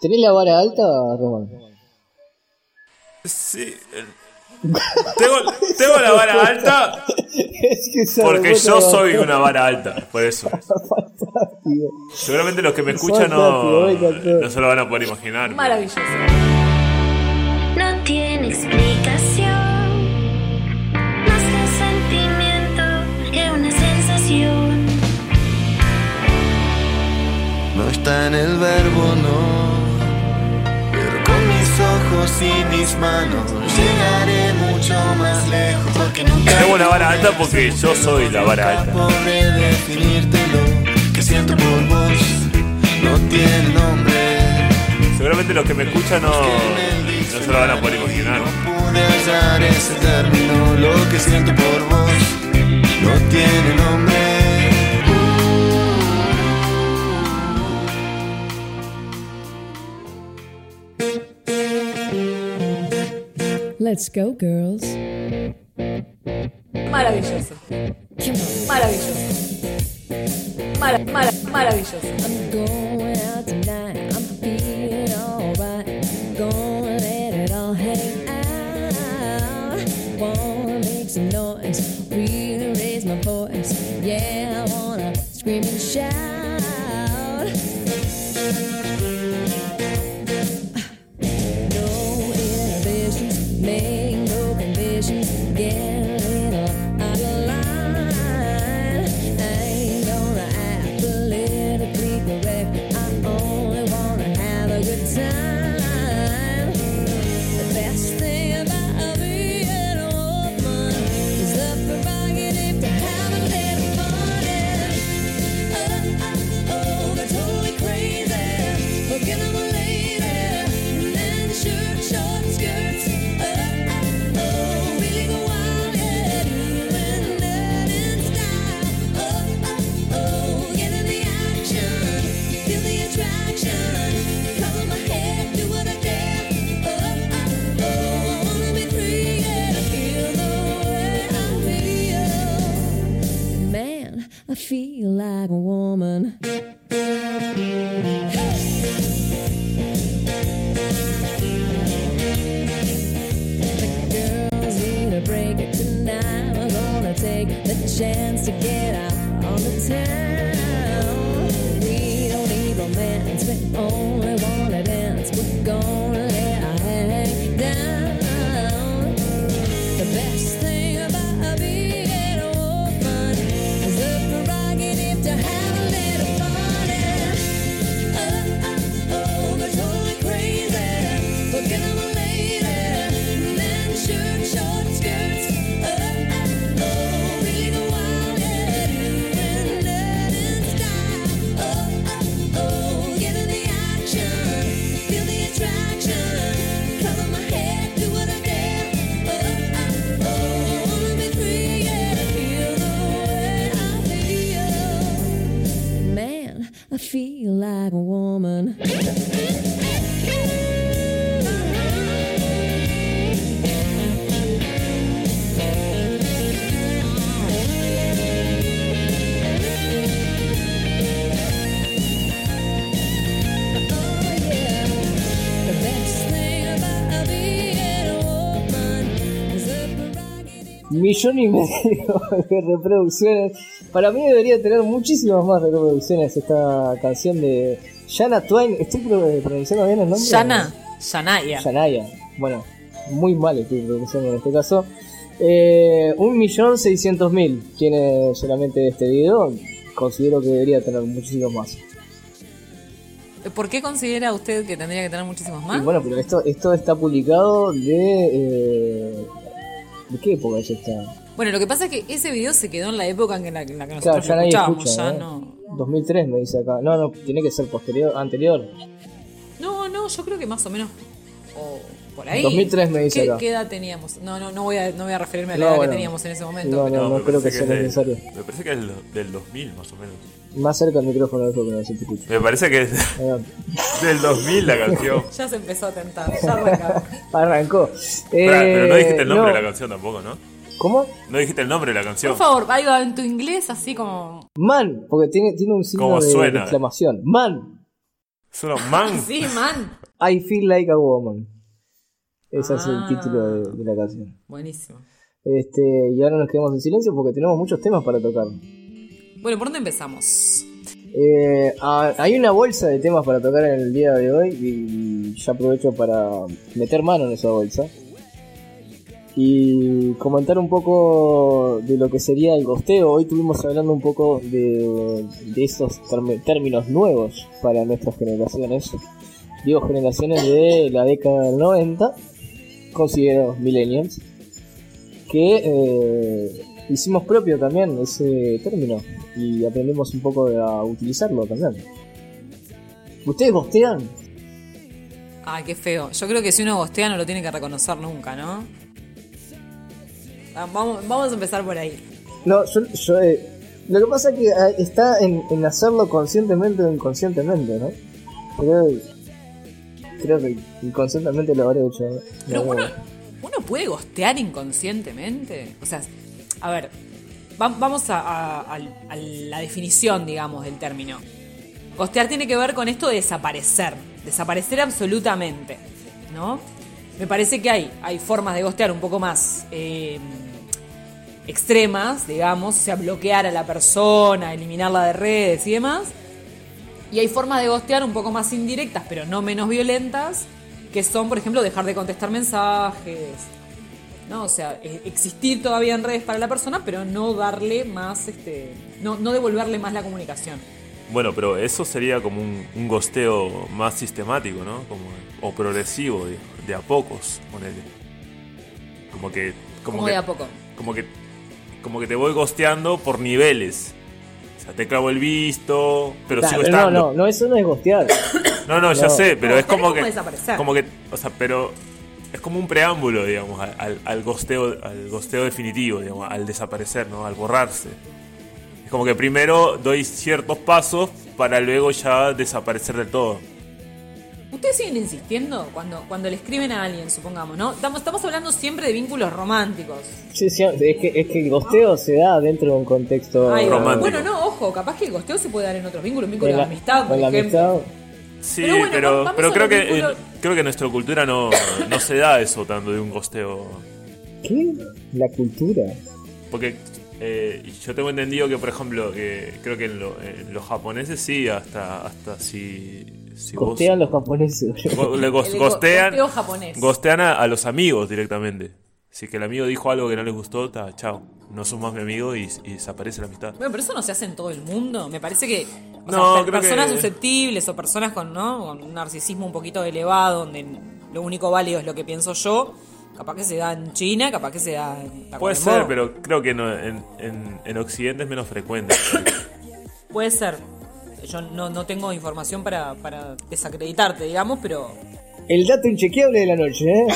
¿Tenés la vara alta, Román? Sí. Tengo, tengo la vara alta es que porque yo soy una vara alta, por eso. Fantástico. Seguramente los que me escuchan no, no se lo van a poder imaginar. Maravilloso. No tiene explicación, más que un sentimiento que una sensación. No está en el verbo, no. Ojos y mis manos llegaré mucho más lejos. Porque nunca Tengo una vara alta porque yo soy la vara alta. podré definirte lo que siento por vos. No tiene nombre. Seguramente los que me escuchan no, no se lo van a poder imaginar. Pude hallar ese término. Lo que siento por vos no tiene nombre. Let's go, girls. Maravilloso. Maravilloso. Mara, mara, maravilloso. I'm going out tonight. I'm feeling alright. Gonna let it all hang out. Wanna make some noise. Really raise my voice. Yeah, I wanna scream and shout. Millón y medio de reproducciones. Para mí debería tener muchísimas más reproducciones esta canción de Shana Twain. ¿Estoy pro- pronunciando bien el nombre? Shana. Shanaya. Shanaya. Bueno, muy mal estoy pronunciando en este caso. Eh, un millón seiscientos mil tiene solamente este video. Considero que debería tener muchísimos más. ¿Por qué considera usted que tendría que tener muchísimos Y más? bueno, pero esto, esto está publicado de... eh, ¿De qué época ya está? Bueno, lo que pasa es que ese video se quedó en la época en la, en la que Claro, nosotros ya lo nadie escuchábamos. escucha, ya ¿no? no. 2003 me dice acá. No, no, tiene que ser posterior, anterior. No, no, yo creo que más o menos. O por ahí. 2003 me dice ¿Qué, acá. qué edad teníamos? No, no, no voy a, no voy a referirme a la No, edad bueno. que teníamos en ese momento. No, pero- no, no creo que parece sea es de- necesario. me parece que es del, del 2000 más o menos. Más cerca del micrófono de que no se te escucha. Me parece que es del 2000 la canción. Ya se empezó a tentar, ya. Arrancó. Pará, pero no dijiste el nombre no. de la canción tampoco, ¿no? ¿Cómo? No dijiste el nombre de la canción. Por favor, algo en tu inglés así como. Man, porque tiene, tiene un signo ¿Cómo de, suena? de exclamación. Man. Solo man. Sí, man. I feel like a woman. Ese es el Ah. título de, de la canción. Buenísimo. Este, y ahora nos quedamos en silencio porque tenemos muchos temas para tocar. Bueno, ¿por dónde empezamos? Eh, hay una bolsa de temas para tocar en el día de hoy y ya aprovecho para meter mano en esa bolsa y comentar un poco de lo que sería el gosteo. Hoy estuvimos hablando un poco de, de esos términos nuevos para nuestras generaciones. Digo generaciones de la década del 90, considero millennials, que eh, hicimos propio también ese término y aprendimos un poco a utilizarlo también. ¿Ustedes gostean? Ay, qué feo. Yo creo que si uno gostea no lo tiene que reconocer nunca, ¿no? Ah, Vamos, vamos a empezar por ahí. No, yo, yo, eh, lo que pasa es que eh, está en, en hacerlo conscientemente o inconscientemente, ¿no? Pero creo que inconscientemente lo habré hecho. ¿no? Pero No, uno, uno puede gostear inconscientemente. O sea, a ver, va- vamos a, la definición, digamos, del término. Gostear tiene que ver con esto de desaparecer. Desaparecer absolutamente. ¿No? Me parece que hay, hay formas de gostear un poco más eh, extremas, digamos, o sea, bloquear a la persona, eliminarla de redes y demás. Y hay formas de gostear un poco más indirectas, pero no menos violentas, que son, por ejemplo, dejar de contestar mensajes. ¿No? O sea, e- existir todavía en redes para la persona, pero no darle más, este, no, no devolverle más la comunicación. Bueno, pero eso sería como un, un gosteo más sistemático, ¿no? Como, o progresivo, de, de a pocos, ponele. Como que. Como Como que, de a poco. Como que, como que te voy gosteando por niveles. O sea, te clavo el visto, pero Nah, sigo pero no, estando. no, no, eso no es gostear. No, no, ya No. sé, pero No, es como que. como desaparecer. Como que. O sea, pero. Es como un preámbulo, digamos, al, al, gosteo, al gosteo definitivo, digamos, al desaparecer, ¿no? Al borrarse. Es como que primero doy ciertos pasos para luego ya desaparecer del todo. ¿Ustedes siguen insistiendo cuando, cuando le escriben a alguien, supongamos, ¿no? Estamos, estamos hablando siempre de vínculos románticos. Sí, sí, es, que, es que el gosteo se da dentro de un contexto Ay, Romántico. bueno, no, ojo, capaz que el gosteo se puede dar en otros vínculos, un vínculo en de la- amistad, por ejemplo. amistad. Sí, Pero bueno, pero, creo que creo que en nuestra cultura no, no se da eso tanto de un gosteo. ¿Qué? La cultura. Porque eh, yo tengo entendido que, por ejemplo, que creo que en, lo- en los japoneses sí, hasta, hasta si, si vos- Gostean los japoneses. go- le go- gostean, gosteo japonés. gostean a, a los amigos directamente. Si que el amigo dijo algo que no les gustó, ta, chao. No sos más mi amigo y, y desaparece la amistad. Bueno, pero eso no se hace en todo el mundo. Me parece que o No, sea, per- creo personas que- susceptibles o personas con, ¿no? con un narcisismo un poquito elevado, donde lo único válido es lo que pienso yo, capaz que se da en China, capaz que se da en Puede ser, pero creo que no- en, en, en Occidente es menos frecuente. Puede ser. Yo no, no tengo información para, para desacreditarte, digamos, pero El dato inchequeable de la noche, ¿eh?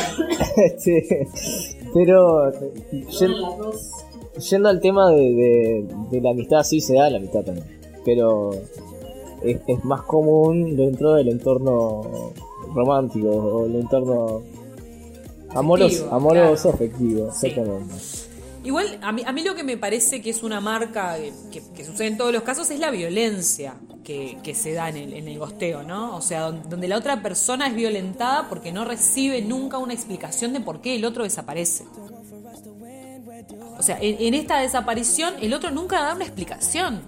Este, pero yen- yendo al tema de, de- de la amistad, sí se da la amistad también. Pero es, es más común dentro del entorno romántico o el entorno amoroso, amoroso claro. afectivo, Sí. exactamente. Igual, a mí, a mí lo que me parece que es una marca que, sucede en todos los casos es la violencia que, que se da en el, en el gosteo, ¿no? O sea, don- donde la otra persona es violentada porque no recibe nunca una explicación de por qué el otro desaparece. O sea, en, en esta desaparición el otro nunca da una explicación.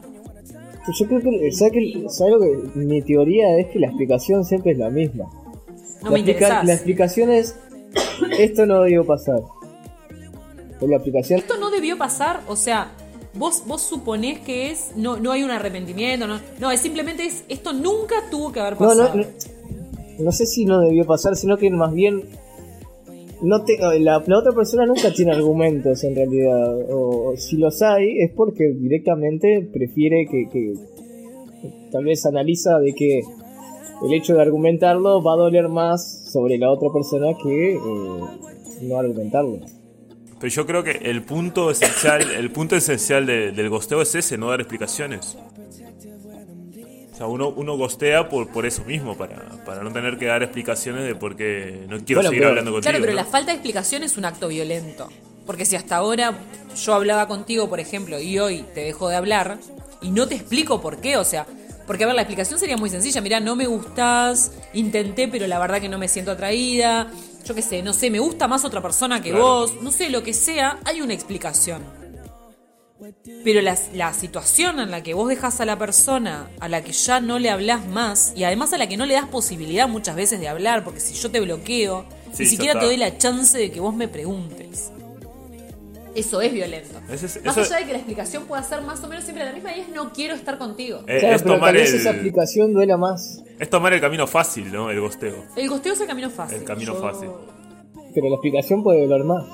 Yo creo que, ¿sabes qué? ¿Sabes que mi teoría es que la explicación siempre es la misma. No la, me explica- la explicación es esto no debió pasar. Pero la aplicación Esto no debió pasar, o sea, vos, vos suponés que es, no, no hay un arrepentimiento, no, no, es simplemente es, esto nunca tuvo que haber No, pasado. no, no, no sé si no debió pasar, sino que más bien no te, la, la otra persona nunca tiene argumentos en realidad, o, si los hay es porque directamente prefiere que, que tal vez analiza de que el hecho de argumentarlo va a doler más sobre la otra persona que eh, no argumentarlo. Pero yo creo que el punto esencial, el punto esencial de- del gosteo es ese, no dar explicaciones. O sea, uno, uno gostea por, por eso mismo, para, para no tener que dar explicaciones de por qué no quiero Bueno, seguir pero- hablando contigo. Claro, pero ¿no? la falta de explicación es un acto violento. Porque si hasta ahora yo hablaba contigo, por ejemplo, y hoy te dejo de hablar y no te explico por qué, o sea, Porque, a ver, la explicación sería muy sencilla. Mirá, no me gustás, intenté, pero la verdad que no me siento atraída. Yo qué sé, no sé, me gusta más otra persona que Claro. vos. No sé, lo que sea, hay una explicación. Pero la, la situación en la que vos dejas a la persona a la que ya no le hablas más y además a la que no le das posibilidad muchas veces de hablar, porque si yo te bloqueo, Sí, ni siquiera te doy la chance de que vos me preguntes. Eso es violento. Es- más eso- allá de que la explicación pueda ser más o menos siempre la misma y es no quiero estar contigo. Eh, Claro, es, pero tomar tal vez esa el, aplicación duela más. es tomar el camino fácil, ¿no? El gosteo. El gosteo es el camino fácil. El camino Yo- fácil. Pero la explicación puede doler más.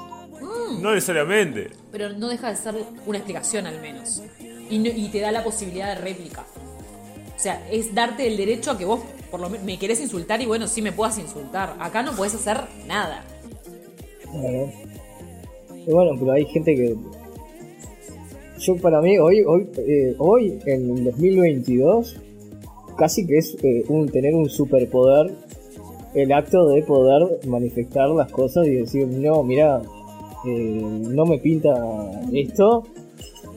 No necesariamente. Pero no deja de ser una explicación al menos. Y, no- y te da la posibilidad de réplica. O sea, es darte el derecho a que vos por lo menos me querés insultar y bueno, sí me puedas insultar. Acá no puedes hacer nada. Claro. Y bueno, pero hay gente que. Yo, para mí, hoy, hoy, eh, hoy en el 2022, casi que es eh, un, tener un superpoder el acto de poder manifestar las cosas y decir, no, mira, eh, no me pinta esto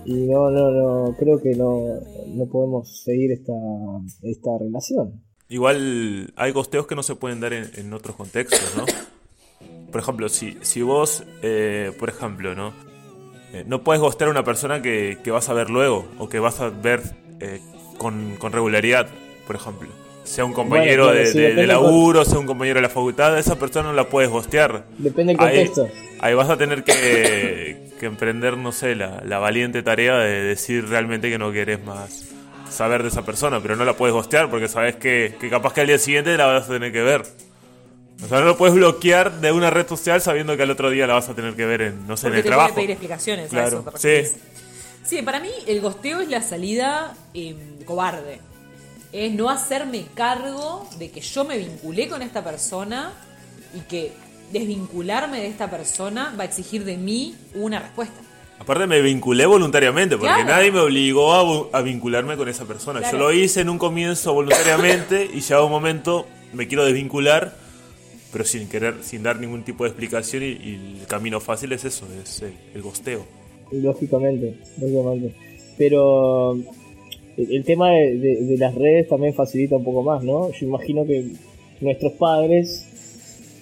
y no, no, no, creo que no, no podemos seguir esta, esta relación. Igual hay gosteos que no se pueden dar en, en otros contextos, ¿no? Por ejemplo, si, si vos, eh, por ejemplo, ¿no? Eh, no puedes gostear a una persona que, que vas a ver luego o que vas a ver eh, con, con regularidad, por ejemplo. Sea un compañero claro, de, laburo, sea un compañero de la facultad, esa persona no la puedes gostear. Depende del contexto. ahí vas a tener que, que emprender, no sé, la, la valiente tarea de decir realmente que no querés más saber de esa persona, pero no la puedes gostear porque sabes que, que capaz que al día siguiente la vas a tener que ver. O sea, no lo puedes bloquear de una red social sabiendo que al otro día la vas a tener que ver en, no sé, en el te trabajo. puede pedir explicaciones a Claro, eso. te sí. Sí, para mí el gosteo es la salida eh, cobarde. Es no hacerme cargo de que yo me vinculé con esta persona y que desvincularme de esta persona va a exigir de mí una respuesta. Aparte me vinculé voluntariamente, porque Claro. nadie me obligó a, vincularme con esa persona. Claro. Yo lo hice en un comienzo voluntariamente y ya un momento me quiero desvincular, pero sin querer, sin dar ningún tipo de explicación y, y el camino fácil es eso, es el, el gosteo. Lógicamente, lógicamente. Pero el, tema de las redes también facilita un poco más, ¿no? Yo imagino que nuestros padres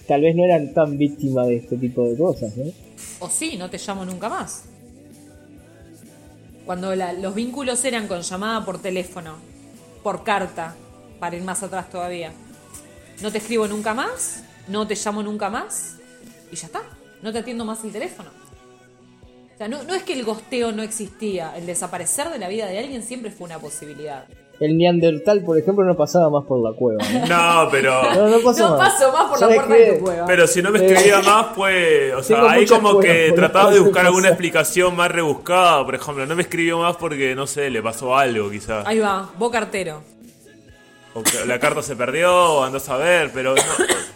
tal vez no eran tan víctimas de este tipo de cosas, ¿no? O sí, no te llamo nunca más. Cuando la- los vínculos eran con llamada por teléfono, por carta, para ir más atrás todavía. No te escribo nunca más, no te llamo nunca más y ya está. No te atiendo más el teléfono. Sea, no, no es que el gosteo no existía, el desaparecer de la vida de alguien siempre fue una posibilidad. El Neandertal, por ejemplo, no pasaba más por la cueva, ¿no? No, pero... No, no pasó No más. paso más por la ¿Sabes puerta qué? de tu cueva. Pero si no me escribía más, pues, o sea, ahí como que tratabas de buscar alguna explicación más rebuscada, por ejemplo, no me escribió más porque, no sé, le pasó algo quizás. Ahí va, vos cartero. O que la carta se perdió, o andás a ver, pero no-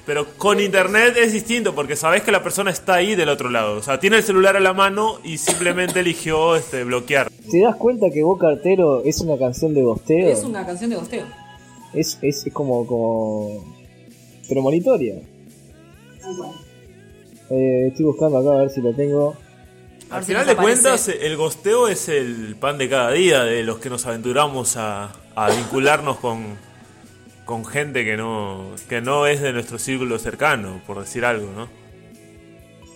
pero con internet es distinto porque sabés que la persona está ahí del otro lado. O sea, tiene el celular a la mano y simplemente eligió este bloquear. ¿Te das cuenta que Vos Cartero es una canción de gosteo? Es una canción de gosteo. es, es como, como premonitoria. Eh, estoy buscando acá a ver si la tengo. Al si final de aparece. cuentas, el gosteo es el pan de cada día de los que nos aventuramos a, a vincularnos con, con gente que no, que no es de nuestro círculo cercano, por decir algo, ¿no?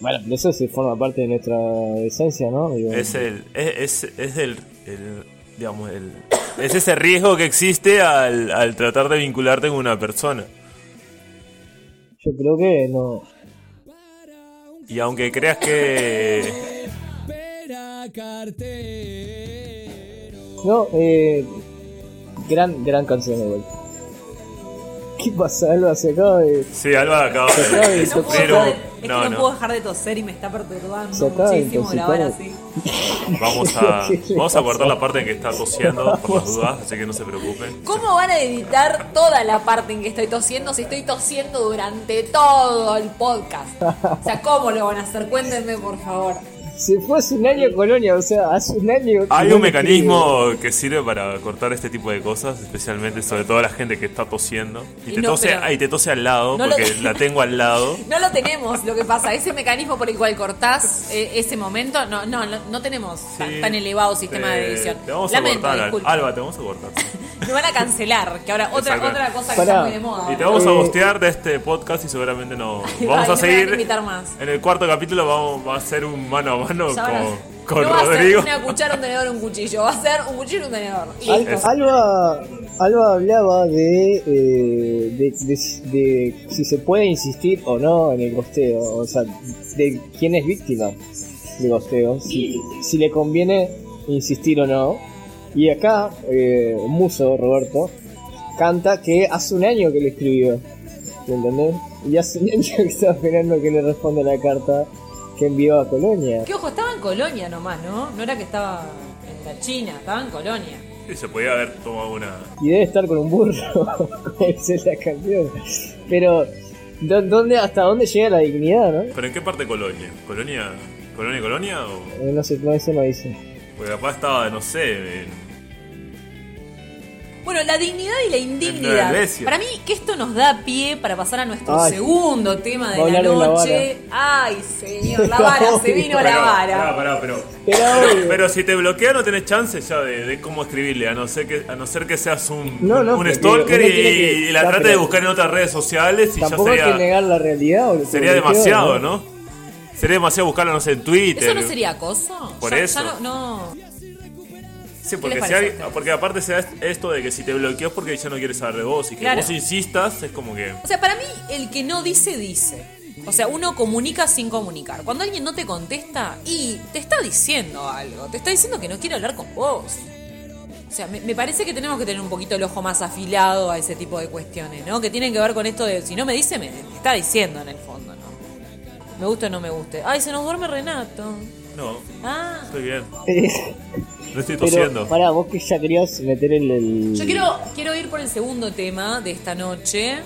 Bueno, pero eso se forma parte de nuestra esencia, ¿no? Digo, Es el, es, es, es el, el- digamos, el, es ese riesgo que existe al, al tratar de vincularte con una persona. Yo creo que no. Y aunque creas que No, eh. Gran, gran canción vuelta. ¿Qué pasa, Alba? Se acaba de. sí, Alba acaba Se acaba de de No puedo sufrir dejar de- es que no, puedo dejar de toser y me está perturbando Se acaba de muchísimo grabar intoxicar. así. Vamos a, ¿Qué le vamos a cortar la parte en que está tosiendo por las dudas, así que no se preocupen. ¿Cómo van a editar toda la parte en que estoy tosiendo si estoy tosiendo durante todo el podcast? O sea, ¿cómo lo van a hacer? Cuéntenme, por favor. Se fue hace un año a Colonia, o sea, hace un año. Hay un me mecanismo que sirve para cortar este tipo de cosas, especialmente sobre todo la gente que está tosiendo. Y Y te, no, tose, pero- ah, y te tose al lado, No lo- porque la tengo al lado. No lo tenemos, lo que pasa. Ese mecanismo por el cual cortás eh, ese momento, no, no, no, no tenemos tan, Sí. tan elevado sistema Te- de edición. Te vamos Lamento, a cortar. Alba, te vamos a cortar. Me van a cancelar, que ahora otra, otra cosa que está muy de moda. Y te vamos a Eh. gostear de este podcast y seguramente no. Ay, Vamos no a me van a seguir. invitar más. En el cuarto capítulo vamos, va a ser un mano a mano Ya van a- con, con no va a Rodrigo. ser una cuchara, un tenedor, un cuchillo. Va a ser un cuchillo y un tenedor. Y Al- listo. Alba, Alba hablaba de, eh, de, de- de si se puede insistir o no en el gosteo, o sea, de quién es víctima de gosteo, si, si le conviene insistir o no. Y acá, eh, Muso, Roberto, canta que hace un año que le escribió, ¿me entendés? Y hace un año que está esperando que le responda la carta que envió a Colonia. Que ojo, estaba en Colonia nomás, ¿no? No era que estaba en la China, estaba en Colonia. Y se podía haber tomado una. y debe estar con un burro, como dice la canción. Pero, ¿dó- ¿dónde, ¿hasta dónde llega la dignidad, no? ¿Pero en qué parte de Colonia? ¿Colonia? ¿Colonia, Colonia? O... Eh, No sé, no, eso no dice. Porque capaz estaba, no sé, en- Bueno, la dignidad y la la indignidad. Para mí que esto nos da pie para pasar a nuestro Ay. segundo tema de la de la noche. Ay, señor, la vara, se vino la Pará, vara. pará, pará, pero, Pero, pero si te bloquea no tenés chance ya de, de cómo escribirle, a no ser que, a no ser que seas un, No, no, un pero stalker y, tiene que- y la trate pero- de buscar en otras redes sociales y ya tampoco hay que sería, negar la realidad. o- sería demasiado, ¿no? Sería demasiado buscarlo, no sé, en Twitter. ¿Eso no sería acoso? Por Ya- ya eso. no, no. Sí, ¿Qué porque, si hay- aparte se da esto de que si te bloqueó es porque ya no quiere saber de vos y que Claro. vos insistas es como que... O sea, para mí, el que no dice, dice. O sea, uno comunica sin comunicar. Cuando alguien no te contesta y te está diciendo algo, te está diciendo que no quiere hablar con vos. O sea, me, me parece que tenemos que tener un poquito el ojo más afilado a ese tipo de cuestiones, ¿no? Que tienen que ver con esto de, si no me dice, me, me está diciendo en el fondo, ¿no? Me gusta o no me guste. Ay, se nos duerme Renato. No, Ah. estoy bien. No estoy pero, tosiendo. pará, vos que ya querías meter el. el- Yo quiero, quiero ir por el segundo tema de esta noche.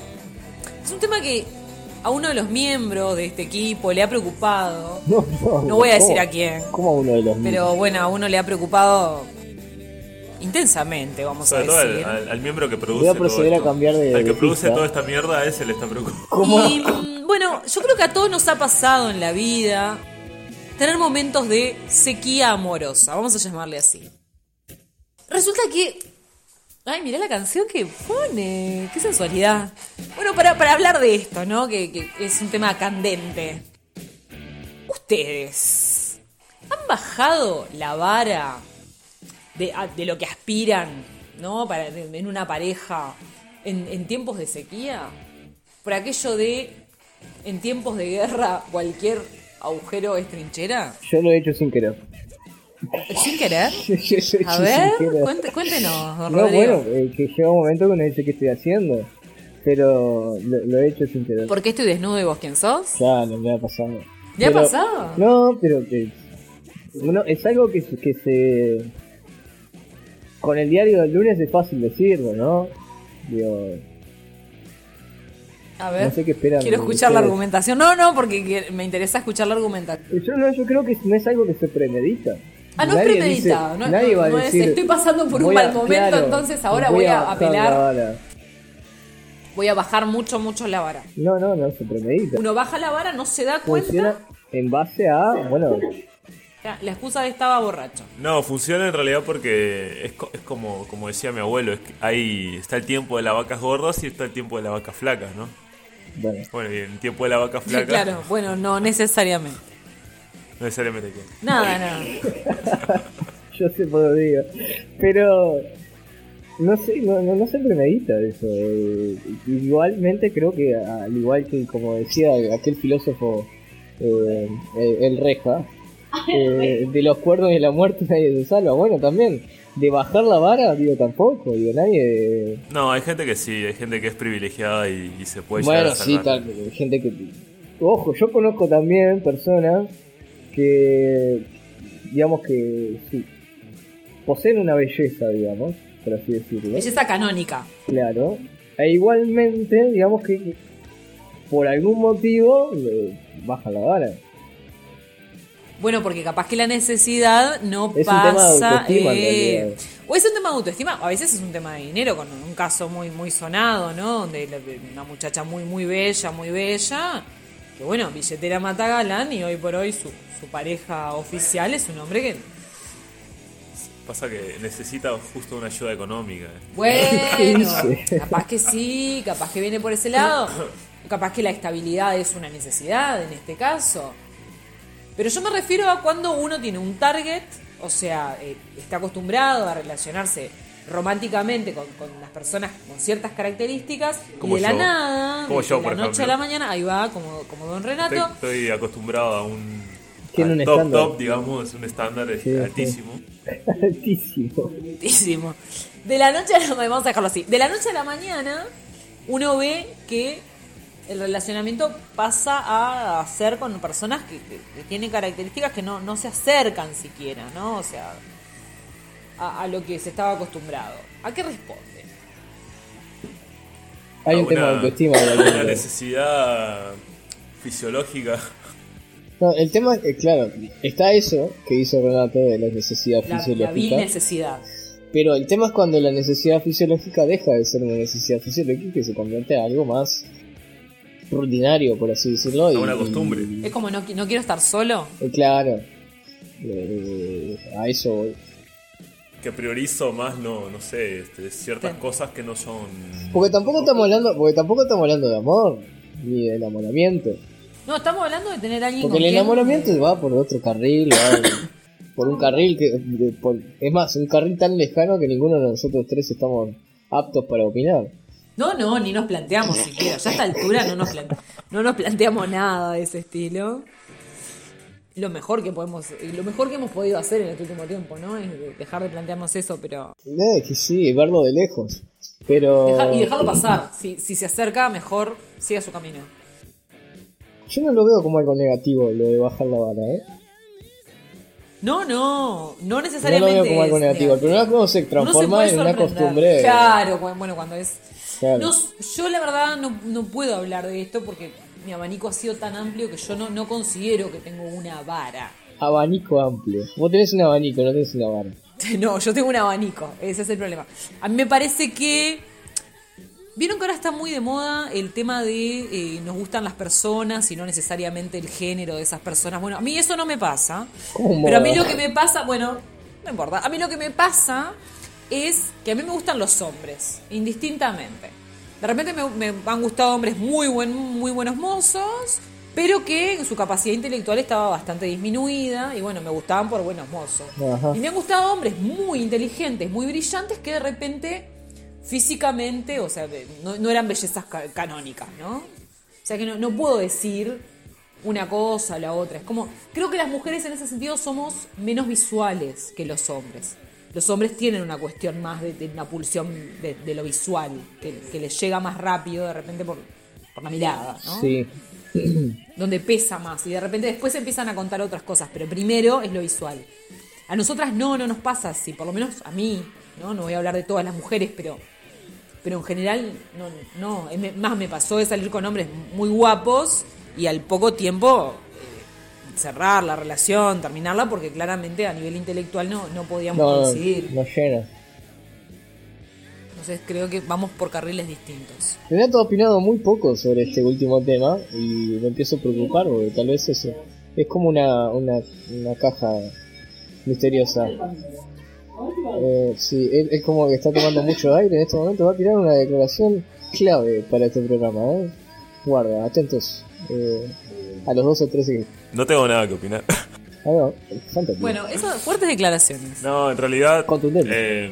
Es un tema que a uno de los miembros de este equipo le ha preocupado. No, no, No voy a decir a quién. ¿Cómo a uno de los Pero bueno, a uno le ha preocupado intensamente, vamos Sobre a todo al, decir. al- al miembro que produce Voy a todo proceder a esto. cambiar de- Al que de produce pista. toda esta mierda, a ese le está preocupando. ¿Cómo? Y mm, bueno, yo creo que a todos nos ha pasado en la vida tener momentos de sequía amorosa, vamos a llamarle así. Resulta que... Ay, mirá la canción que pone, qué sensualidad. Bueno, para, para hablar de esto, ¿no? Que, que es un tema candente. Ustedes, ¿han bajado la vara de, de lo que aspiran, ¿no? Para, en una pareja en tiempos de sequía? Por aquello de, en tiempos de guerra, cualquier agujero es trinchera. Yo lo he hecho sin querer. Sin querer. Yo- yo A ver, cuéntenos, don No, Rodrigo. bueno, eh, que llega un momento que uno dice qué estoy haciendo. Pero lo, lo he hecho sin querer. ¿Por qué estoy desnudo y vos quién sos? Ya, no me ha pasado. ¿Ya ha pasado? No, pero que. Bueno, es algo que, que se. Con el diario del lunes es fácil decirlo, ¿no? Digo, A ver, no sé qué esperan. quiero escuchar la argumentación. No, no, porque que- me interesa escuchar la argumentación. Yo, no, yo creo que no es algo que se premedita. Ah, no es Nadie premeditado, dice- no- nadie no- va a no es, decir, estoy pasando por un voy mal momento, entonces ahora voy a bajar apelar. la vara. Voy a bajar mucho, mucho la vara. No, no, no se premedita. Uno baja la vara, no se da cuenta. Funciona en base a, bueno, La excusa de estaba borracho. No, funciona en realidad porque es, co- es como, como decía mi abuelo, es que ahí está el tiempo de las vacas gordas y está el tiempo de las vacas flacas, ¿no? Bueno. Bueno, y el tiempo de la vaca Sí, flaca claro, bueno, no necesariamente. no necesariamente que... Nada, nada. yo sé por lo digo. Pero no sé, no, no, no se premedita eso. eh, igualmente creo que al igual que como decía aquel filósofo eh, eh, el Reja, eh, de los cuernos y de la muerte nadie se salva. Bueno, también de bajar la vara, digo tampoco, digo nadie. No, hay gente que sí, hay gente que es privilegiada y, y se puede llegar Bueno, a sí, tal, gente que. Ojo, yo conozco también personas que, digamos que sí, poseen una belleza, digamos, por así decirlo. Belleza canónica. Claro. E igualmente, digamos que por algún motivo baja la vara. Bueno, porque capaz que la necesidad no Es un tema de pasa. eh, o es un tema de autoestima, o a veces es un tema de dinero, con un caso muy muy sonado, ¿no? Donde la- una muchacha muy muy bella, muy bella, que bueno, billetera mata galán y hoy por hoy su, su pareja oficial es un hombre que Pasa que necesita justo una ayuda económica. Bueno, capaz que sí, capaz que viene por ese lado. Capaz que la estabilidad es una necesidad en este caso. Pero yo me refiero a cuando uno tiene un target, o sea, eh, está acostumbrado a relacionarse románticamente con, con las personas con ciertas características Como y de la yo. nada, Como de yo, la por noche ejemplo. a la mañana, ahí va, como, como don Renato. Estoy, estoy acostumbrado a un, Tiene al un top estándar. top, digamos, un estándar Sí, sí. altísimo. Altísimo. Altísimo. De la noche a la mañana, vamos a dejarlo así. De la noche a la mañana, uno ve que el relacionamiento pasa a ser con personas que, que- que tienen características que no, no se acercan siquiera, ¿no? O sea, a, a lo que se estaba acostumbrado. ¿A qué responde? Hay A un tema de autoestima. de a alguna Una necesidad fisiológica. No, el tema, es claro, está eso que hizo Renato de la necesidad La, la fisiológica. necesidad. Pero el tema es cuando la necesidad fisiológica deja de ser una necesidad fisiológica y se convierte en algo más rutinario, por así decirlo. y- una costumbre. Es como no, no quiero estar solo. y claro, eh, a eso voy. Que priorizo más, no, no sé, este, ciertas Sí. cosas que no son. Porque tampoco estamos hablando, porque tampoco estamos hablando de amor, ni de enamoramiento. No, estamos hablando de tener a alguien Porque con el quien- enamoramiento va por otro carril, va por un carril que, de- por- es más, un carril tan lejano que ninguno de nosotros tres estamos aptos para opinar. No, no, ni nos planteamos siquiera. Ya a esta altura no nos, plante- no nos planteamos nada de ese estilo. Lo mejor que podemos, lo mejor que hemos podido hacer en este último tiempo, ¿no? Es de- dejar de plantearnos eso, pero Eh, que sí, verlo de lejos. Pero dejar- y dejarlo pasar. Si, si se acerca, mejor siga su camino. yo no lo veo como algo negativo lo de bajar la vara, ¿eh? No, no, no No lo necesariamente. veo como algo es negativo. El problema es cómo se se transforma puede en una costumbre. Claro, bueno, cuando es. Claro. No, yo la verdad no, no puedo hablar de esto porque mi abanico ha sido tan amplio que yo no, no considero que tengo una vara. Abanico amplio. Vos tenés un abanico, no tenés una vara. No, yo tengo un abanico, ese es el problema. A mí me parece que... Vieron que ahora está muy de moda el tema de eh, nos gustan las personas y no necesariamente el género de esas personas. Bueno, a mí eso no me pasa. ¿Cómo? Pero a mí lo que me pasa, bueno, no importa. A mí lo que me pasa es que a mí me gustan los hombres, indistintamente. De repente me, me han gustado hombres muy, buen, muy buenos mozos, pero que su capacidad intelectual estaba bastante disminuida y bueno, me gustaban por buenos mozos. Ajá. Y me han gustado hombres muy inteligentes, muy brillantes, que de repente físicamente, o sea, no, no eran bellezas ca- canónicas, ¿no? O sea que no, no puedo decir una cosa o la otra. Es como, creo que las mujeres en ese sentido somos menos visuales que los hombres. Los hombres tienen una cuestión más de, de una pulsión de, de lo visual, que, que les llega más rápido de repente por, por la mirada, ¿no? Sí. donde pesa más y de repente después empiezan a contar otras cosas, pero primero es lo visual. A nosotras no, no nos pasa así, por lo menos a mí, ¿no? No voy a hablar de todas las mujeres, pero pero en general no, no, más me pasó de salir con hombres muy guapos y al poco tiempo cerrar la relación, terminarla, porque claramente a nivel intelectual no, no podíamos No, no, coincidir. no llena. Entonces creo que vamos por carriles distintos. Renato ha opinado muy poco sobre este último tema y me empiezo a preocupar porque tal vez eso es como una, una, una caja misteriosa. Eh, sí, es como que está tomando mucho aire en este momento. Va a tirar una declaración clave para este programa. ¿eh? Guarda, atentos eh, a los dos o tres que... No tengo nada que opinar. Ah. Bueno, esas fuertes declaraciones. No, en realidad. Contundente. Eh,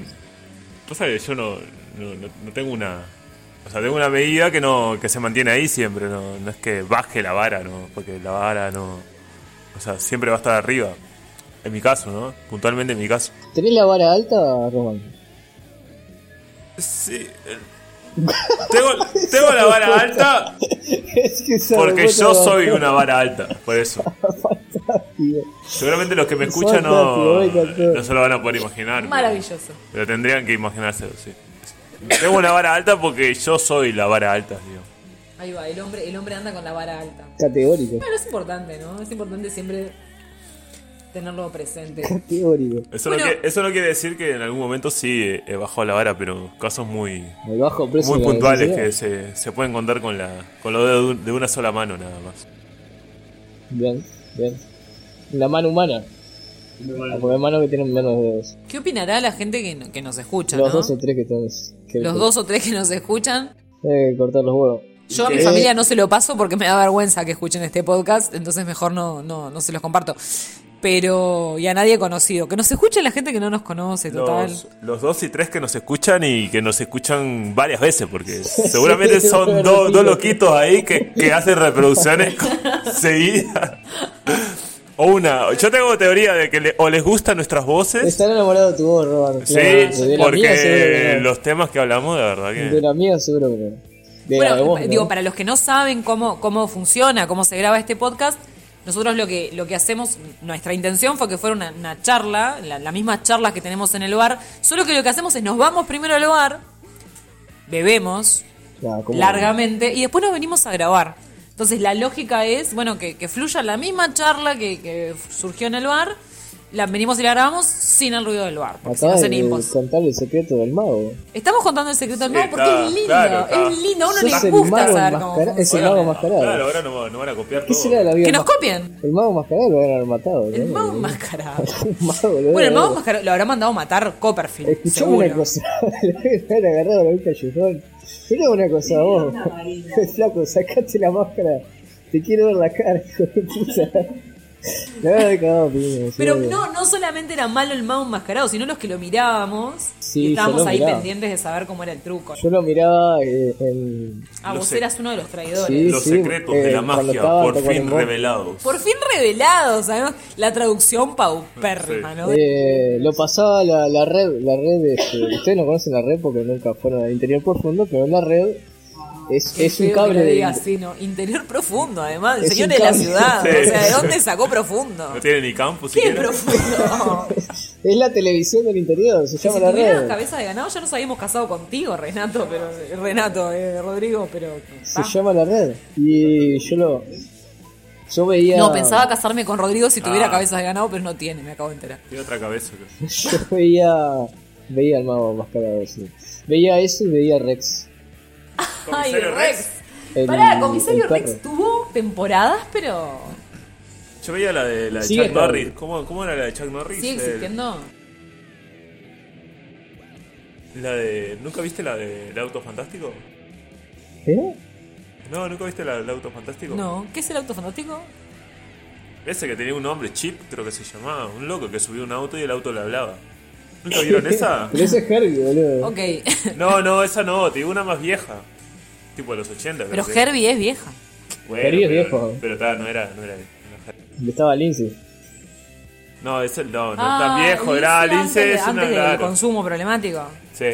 pasa que yo no, no, no- no tengo una. O sea, tengo una medida que no que se mantiene ahí siempre. No, no es que baje la vara, no. Porque la vara no. O sea, siempre va a estar arriba. En mi caso, ¿no? Puntualmente en mi caso. ¿Tenés la vara alta, Román? Sí. eh, Tengo, tengo la vara alta es que esa porque yo va- soy una vara alta. Por eso. Fantástico. Seguramente los que me escuchan no, no se lo van a poder imaginar. pero- Maravilloso. Pero tendrían que imaginárselo, sí. Tengo una vara alta porque yo soy la vara alta, digo. Ahí va, el hombre, el hombre anda con la vara alta. Categórico. Bueno, es importante, ¿no? Es importante siempre tenerlo presente. Categórico. Eso, Bueno. no quiere, eso no quiere decir que en algún momento sí eh, he bajado la vara, pero casos muy, bajo muy la puntuales que se, se pueden contar con la con lo de, un- de una sola mano nada más. Bien, bien. La mano humana. Porque hay manos que tienen menos dedos. ¿Qué opinará la gente que, que nos escucha? Los no? dos o tres que tenés. Que, Los dos o tres que nos escuchan. Eh, cortar los huevos. Yo a mi ¿Qué? familia no se lo paso porque me da vergüenza que escuchen este podcast, entonces mejor no, no, no se los comparto. Pero, y a nadie conocido. Que nos escuche la gente que no nos conoce, total. Los, los dos y tres que nos escuchan y que nos escuchan varias veces, porque seguramente son dos, dos loquitos ahí que, que hacen reproducciones seguidas. O una. Yo tengo teoría de que le- o les gustan nuestras voces. Están enamorados de tu voz, Roban. Sí, Claro, de porque los temas que hablamos, de verdad De que. la mía seguro que no. De de Bueno, vos, ¿no? digo, para los que no saben cómo, cómo funciona, cómo se graba este podcast, nosotros lo que, lo que hacemos, nuestra intención fue que fuera una, una charla, la, la misma charla que tenemos en el bar, solo que lo que hacemos es nos vamos primero al bar, bebemos largamente y después nos venimos a grabar. Entonces la lógica es, bueno, que, que fluya la misma charla que, que surgió en el bar, la venimos y la grabamos sin el ruido del bar, porque si no de contar el secreto del mago. Estamos contando el secreto del Sí, mago porque está, es lindo, claro, es lindo, a uno le gusta saber cómo enmascara- es el funciona. mago mascarado. Claro, ahora no, no van a copiar ¿Qué todo. será la vida? Que nos copien. El mago mascarado lo van a haber matado. El ¿no? mago lo Bueno, el mago enmascarado lo habrá mandado matar Copperfield. Escuchame una cosa. Le han agarrado la callejón. Mira una cosa vos. Flaco, sacate la máscara. Te quiero ver la cara, hijo de puta. Pero no, no solamente era malo el mago enmascarado, sino los que lo mirábamos Sí, y estábamos ahí miraba. pendientes de saber cómo era el truco. Yo lo miraba eh, en. Ah, Los vos eras uno de los traidores. Sí. Los secretos de eh, la magia, estaba por fin revelados. Por fin revelados, además, la traducción paupérrima, ¿no? Eh, lo pasaba la, la red, la red, este, ustedes no conocen la red porque nunca fueron al interior profundo, pero la red es, es un cable que de, así, ¿no? Interior profundo, además, el Es señor de la ciudad. Sí. O sea, ¿de dónde sacó profundo? No tiene ni campus ¿Qué siquiera. profundo? es la televisión del interior, se Si llama la tuvieras red. cabeza de ganado ya nos habíamos casado contigo, Renato, pero Renato, eh, Rodrigo, pero Se llama la red. Y yo lo. Yo veía. No, pensaba casarme con Rodrigo si tuviera Ah. cabeza de ganado, pero no tiene, me acabo de enterar. Tiene otra cabeza. creo. Yo veía. Veía al mago mascarado, sí. Veía eso y veía Rex. Ay, Comisario Rex. El, Pará, Comisario. Rex tuvo temporadas, pero Yo veía la de, la de Chuck. Norris. ¿Cómo, ¿Cómo era la de Chuck Norris? sigue El- existiendo. la de, ¿Nunca viste la de El Auto Fantástico? ¿Eh? No, ¿nunca viste la del Auto Fantástico? No, ¿qué es el auto fantástico? Ese que tenía un nombre, Chip, creo que se llamaba. Un loco que subió un auto y el auto le hablaba. ¿Nunca vieron esa? Pero ese es Herbie, boludo. Ok, No, no, esa no, te digo una más vieja. Tipo de los 80. pero Herbie es vieja. Bueno, Herbie es pero- viejo. Pero no era, no era, no era Herbie. Estaba Lindsay. No, ese no, no Ah, tan viejo, era Lindsay es antes del claro. consumo problemático. Sí.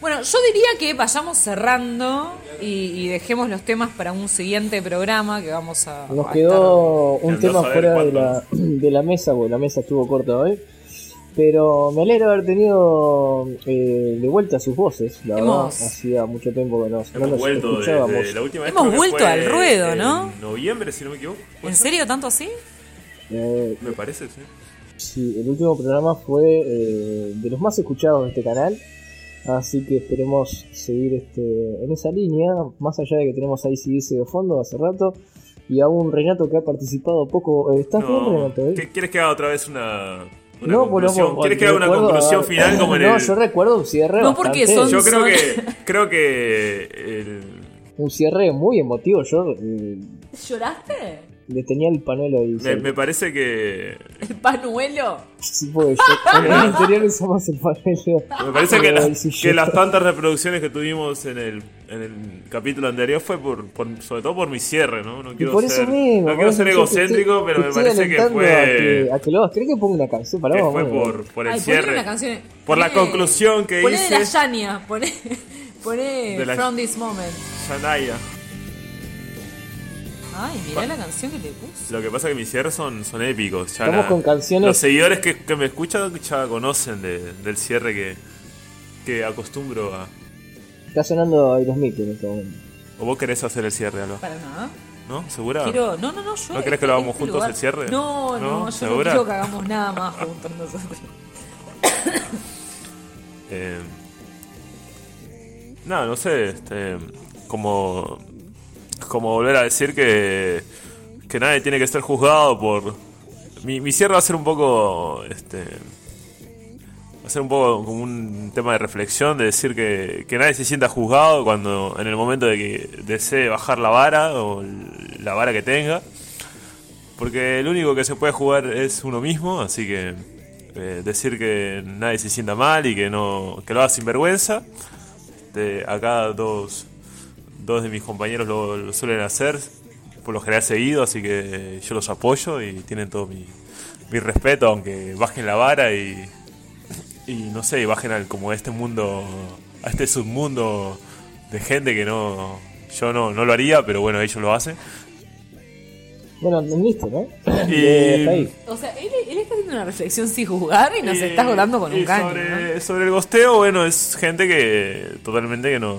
Bueno, yo diría que vayamos cerrando y, y dejemos los temas para un siguiente programa que vamos a. Nos a quedó un tema fuera de la, de la mesa, porque la mesa estuvo corta hoy. Pero me alegra haber tenido eh, de vuelta sus voces. La verdad, hacía mucho tiempo que nos, no Hemos nos vuelto escuchábamos. desde la última vez. Hemos vuelto al ruedo, en ¿no? noviembre, si no me equivoco. estar- ¿Puede ¿En ser? serio tanto así? Eh, Me parece, sí. sí, el último programa fue eh, de los más escuchados de este canal. Así que esperemos seguir este, en esa línea. Más allá de que tenemos ahí CDC de fondo hace rato. Y a un Renato que ha participado poco. Eh, ¿Estás bien, No. Renato? eh? ¿Qué- ¿Quieres que haga otra vez una, una No, conclusión? bueno, ¿Quieres que haga una recuerdo- conclusión final como en No, el... yo recuerdo un cierre. No, porque bastante- son- Yo creo son- que creo que el, Un cierre muy emotivo. Yo eh, ¿Lloraste? Le tenía el panuelo ahí. me, me parece que ¿El panuelo? Sí, yo- en el interior usamos el panuelo. me parece que, la- que las tantas reproducciones que tuvimos en el, en el capítulo anterior fue por, por- sobre todo por mi cierre, ¿no? No quiero por eso ser mismo. no quiero eso ser egocéntrico, estoy- pero me parece que fue A que, a que lo. ¿Querés que ponga una canción? Para vos, fue bueno. por, por el Ay, poné cierre. una canción. Por la Poné- conclusión que poné hice. de la Yania, poné, poné De la- From This Moment. Yanaya. Ay, mirá la canción que te puse. Lo que pasa es que mis cierres son, son épicos. Ya Estamos la- con canciones- Los seguidores que, que me escuchan ya conocen de- del cierre que, que acostumbro a. Está sonando Aerosmith en este momento. ¿O vos querés hacer el cierre, Alba? Para nada. ¿No? ¿Segura? Quiero, no, no, no, yo. ¿No querés que lo hagamos juntos el cierre? No, no, ¿No? yo ¿Segura? no quiero que hagamos nada más juntos nosotros. Eh, no, no sé, este, como, como volver a decir que, que nadie tiene que ser juzgado por, mi, mi cierre va a ser un poco. Este, va a ser un poco como un tema de reflexión, de decir que, que nadie se sienta juzgado cuando en el momento de que desee bajar la vara o la vara que tenga. Porque el único que se puede jugar es uno mismo, así que eh, decir que nadie se sienta mal y que no que lo haga sin vergüenza. Este, acá dos, dos de mis compañeros lo, lo suelen hacer, por lo general seguido, así que yo los apoyo y tienen todo mi, mi respeto, aunque bajen la vara y, y no sé, y bajen al como a este mundo, a este submundo de gente que no, yo no, no lo haría, pero bueno, ellos lo hacen. Bueno, listo, ¿no? Y- Eh. O sea, él, él está haciendo una reflexión sin juzgar y nos Y- está jugando con un caño. Sobre, ¿no? sobre el gosteo, bueno, es gente que totalmente que no.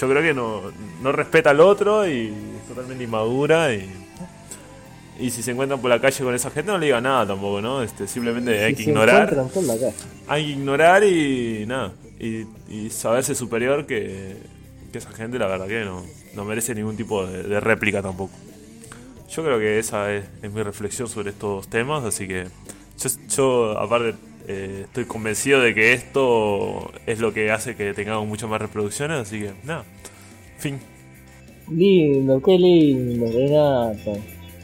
Yo creo que no, no respeta al otro y es totalmente inmadura. Y, y si se encuentran por la calle con esa gente, no le diga nada tampoco, ¿no? Este, simplemente hay que ignorar. encuentran por la calle. Hay que ignorar y nada. Y, y saberse superior que, que esa gente, la verdad, que no, no merece ningún tipo de, de réplica tampoco. Yo creo que esa es, es mi reflexión sobre estos temas, así que yo, yo, aparte eh, estoy convencido de que esto es lo que hace que tengamos muchas más reproducciones, así que nada, fin. Lindo, qué lindo, Renato.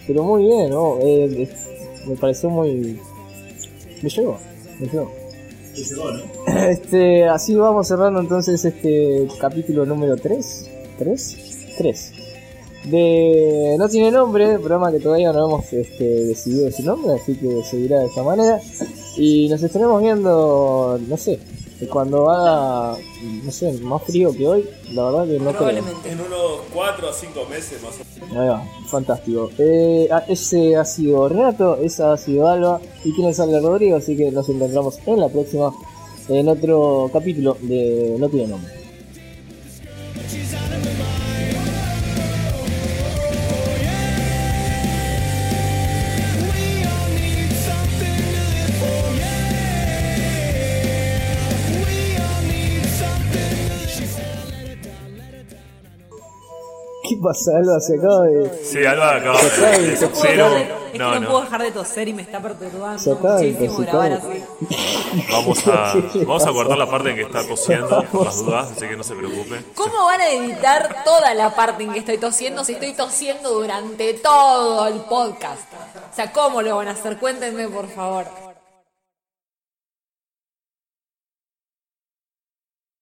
Pero muy bien, ¿no? Eh, me pareció muy. Me llegó, me llegó. Este, así vamos cerrando entonces este capítulo número 3. ¿3? 3. De No tiene nombre, programa que todavía no hemos este, decidido su nombre, así que seguirá de esta manera. Y nos estaremos viendo, no sé, cuando haga, no sé, más frío que hoy, la verdad que no creo. Probablemente. En unos 4 a 5 meses más o menos. Ahí va, fantástico. Eh, a- ese ha sido Renato, esa ha sido Alba y quien habla Rodrigo, así que nos encontramos en la próxima, en otro capítulo de No tiene nombre. ¿Qué pasa, Alba? Se acaba de. Sí, Alba acaba Se acaba de de... No puedo Cero. dejar de- es que No, no, no. puedo dejar de toser y me está Se perturbando acaba de muchísimo intoxicar. grabar así. Vamos a, ¿Qué le vamos a cortar la parte en que está tosiendo, por las dudas, así que no se preocupen. ¿Cómo van a editar toda la parte en que estoy tosiendo si estoy tosiendo durante todo el podcast? O sea, ¿cómo lo van a hacer? Cuéntenme, por favor.